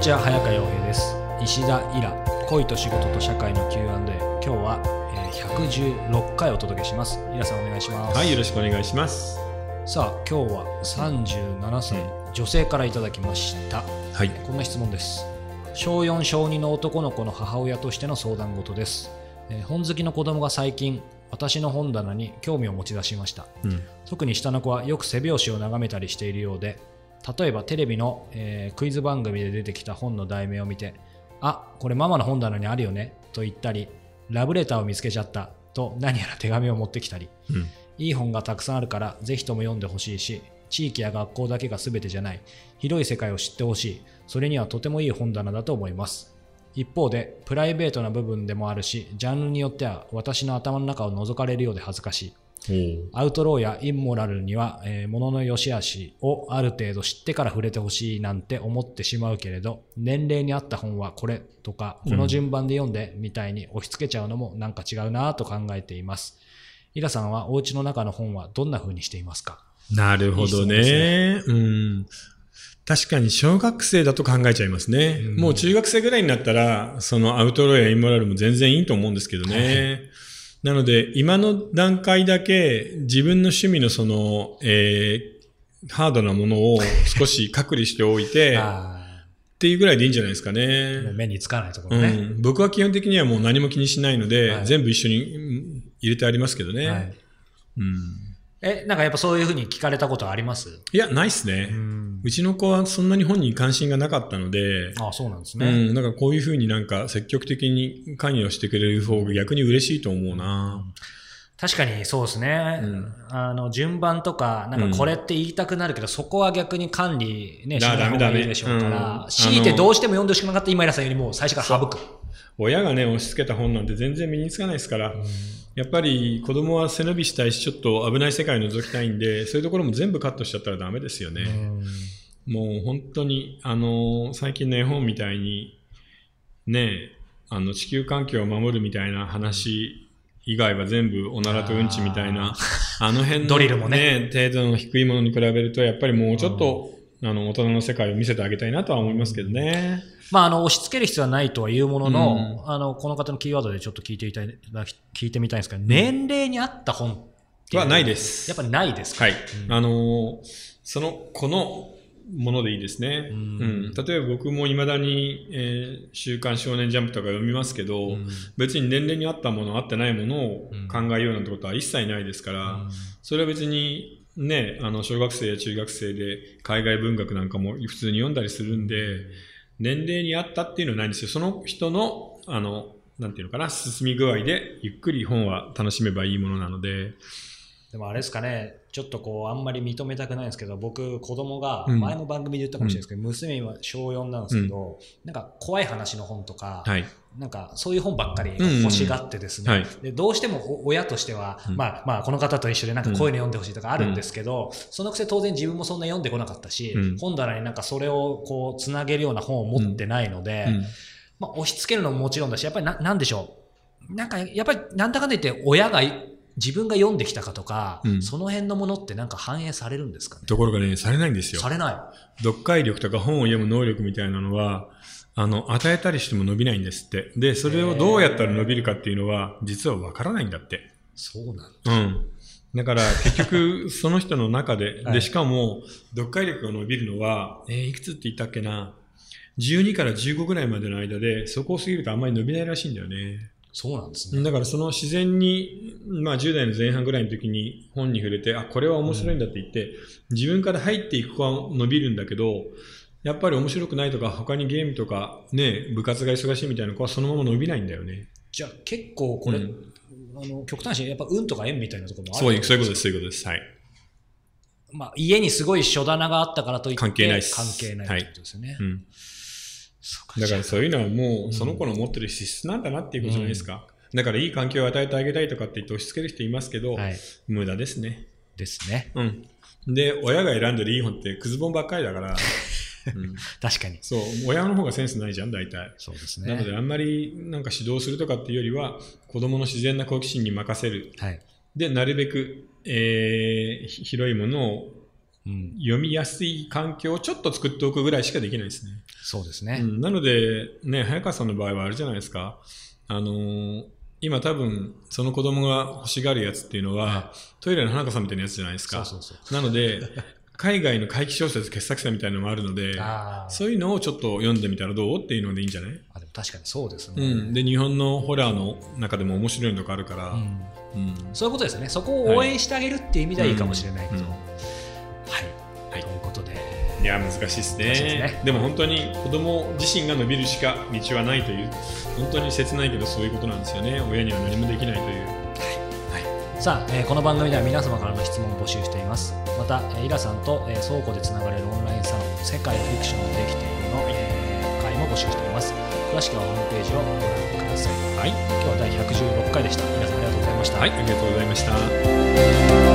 にちは早川洋平です。石田イラ恋と仕事と社会の Q&A 今日は、えー、116回お届けします。イラさんお願いします。はいよろしくお願いします。さあ今日は37歳、女性からいただきました。はい。こんな質問です。小4小2の男の子の母親としての相談事です、えー本好きの子供が最近私の本棚に興味を持ち出しました。うん。特に下の子はよく背表紙を眺めたりしているようで例えばテレビの、えークイズ番組で出てきた本の題名を見てあこれママの本棚にあるよねと言ったりラブレターを見つけちゃったと何やら手紙を持ってきたりうん。いい本がたくさんあるからぜひとも読んでほしいし地域や学校だけが全てじゃない広い世界を知ってほしいそれにはとてもいい本棚だと思います。一方でプライベートな部分でもあるしジャンルによっては私の頭の中を覗かれるようで恥ずかしいアウトローやインモラルには、えー、物の良し悪しをある程度知ってから触れてほしいなんて思ってしまうけれど、年齢に合った本はこれとか、この順番で読んでみたいに押し付けちゃうのもなんか違うなと考えています。イラさんはお家の中の本はどんな風にしていますか？なるほどいい質問ですね。うん。確かに小学生だと考えちゃいますね。うんもう中学生ぐらいになったら、そのアウトローやインモラルも全然いいと思うんですけどね。なので、今の段階だけ自分の趣味のその、えーハードなものを 少し隔離しておいて、っあていうぐらいでいいんじゃないですかね。目につかないところね。うん、僕は基本的にはもう何も気にしないので、はい全部一緒にうん入れてありますけどね。はいうん、え、なんかやっぱそういう風に聞かれたことあります？いや、ないっすね。ん。うちの子はそんなに本に関心がなかったので、あそうなんですうね。ん、だからこういうふうになんか積極的に関与してくれる方が逆に嬉しいと思うな。確かにそうですね、うんあの順番とか、なんかこれって言いたくなるけど、そこは逆に管理、ね、しだない方がいいでしょうから、メ強いてどうしても読んでほしくなかった今井さんよりも最初から省く。親がね、押し付けた本なんて全然身につかないですから、やっぱり子供は背伸びしたいし、ちょっと危ない世界を覗きたいんで、そういうところも全部カットしちゃったらダメですよね。もう本当に、あの最近の絵本みたいに、ね、あの、地球環境を守るみたいな話以外は全部おならとうんちみたいな、あの辺の、ドリルもね。程度の低いものに比べると、やっぱりもうちょっと、あの、大人の世界を見せてあげたいなとは思いますけどね。まあ、あの、押し付ける必要はないとは言うものの、あの、この方のキーワードでちょっと聞いていたい、聞いてみたいんですけど、年齢に合った本っはないです。やっぱりないですか？はい。あのーその子のものでいいですね。ううんん。例えば僕も未だに、えー週刊少年ジャンプとか読みますけど、うん別に年齢に合ったもの、合ってないものを考えようなんてことは一切ないですから、それは別にね、あの、小学生や中学生で海外文学なんかも普通に読んだりするんで、年齢に合ったっていうのはないんですよ。その人の、あの、なんていうのかな、進み具合でゆっくり本は楽しめばいいものなので、でもあれですかね、ちょっとこう、あんまり認めたくないんですけど、僕、子供が、うん。前も番組で言ったかもしれないですけど、娘今、小4なんですけど、なんか怖い話の本とか、はい。なんかそういう本ばっかりうん欲しがってですね、はい。でどうしてもお親としては、うん。まあまあこの方と一緒でなんかこういうの読んでほしいとかあるんですけど、そのくせ当然自分もそんな読んでこなかったし、うん。本棚になんかそれをこうつなげるような本を持ってないので、うん。まあ押し付けるのももちろんだし、やっぱりななんでしょう。なんかやっぱりなんだかんだ言って親が自分が読んできたかとか、うんその辺のものってなんか反映されるんですかね？ところがね、されないんですよさ。れない。読解力とか本を読む能力みたいなのは、あの、与えたりしても伸びないんですって。で、それをどうやったら伸びるかっていうのは、実はわからないんだって。そうなんだ。うん。だから、結局、その人の中で、はいで、しかも、読解力が伸びるのは、えーいくつって言ったっけな、12から15ぐらいまでの間で、そこを過ぎるとあんまり伸びないらしいんだよね。そうなんですね。だからその自然に、まあ10代の前半ぐらいの時に本に触れて、あ、これは面白いんだって言って、自分から入っていく子は伸びるんだけど、やっぱり面白くないとか、他にゲームとか、ね、部活が忙しいみたいな子はそのまま伸びないんだよね。じゃあ結構これ、うんあの極端にやっぱ運とか縁みたいなところもあるそういう、そういうことです、そういうことです。はい。まあ、家にすごい書棚があったからといって関係ないです関係ないってことですよね。うん。そうかだからそういうのはもうんう、その子の持ってる資質なんだなっていうことじゃないですか。だからいい環境を与えてあげたいとかって言って押し付ける人いますけど、はい。無駄ですね。ですね。うん。で、親が選んでるいい本ってクズ本ばっかりだから、うん、確かに。そう、親の方がセンスないじゃん、大体。そうですなので、ね。あんまりなんか指導するとかっていうよりは、子供の自然な好奇心に任せる。はい。で、なるべく、えーひ広いものをうん、読みやすい環境をちょっと作っておくぐらいしかできないですね。そうですね。うん、なので、ね、早川さんの場合はあれじゃないですか。あのー今多分、その子供が欲しがるやつっていうのは、トイレの花子さんみたいなやつじゃないですか。そうそうそなので、海外の怪奇小説傑作者みたいなのもあるので、そういうのをちょっと読んでみたらどうっていうのでいいんじゃない？あでも確かにそうですね。うん。で、日本のホラーの中でも面白いのとかあるから、うんうん。そういうことですね。そこを応援してあげるっていう意味ではいいかもしれないけど。うんうんいや、難しいですね。でも本当に子供自身が伸びるしか道はないという、本当に切ないけどそういうことなんですよね。親には何もできないという。さあ、えーこの番組では皆様からの質問を募集しています。また、えーイラさんと、えー倉庫でつながれるオンラインサロン、世界フィクションでできているの、えー会も募集しています。詳しくはホームページをご覧ください。はい。今日は第116回でした。皆さんありがとうございました。はい、ありがとうございました。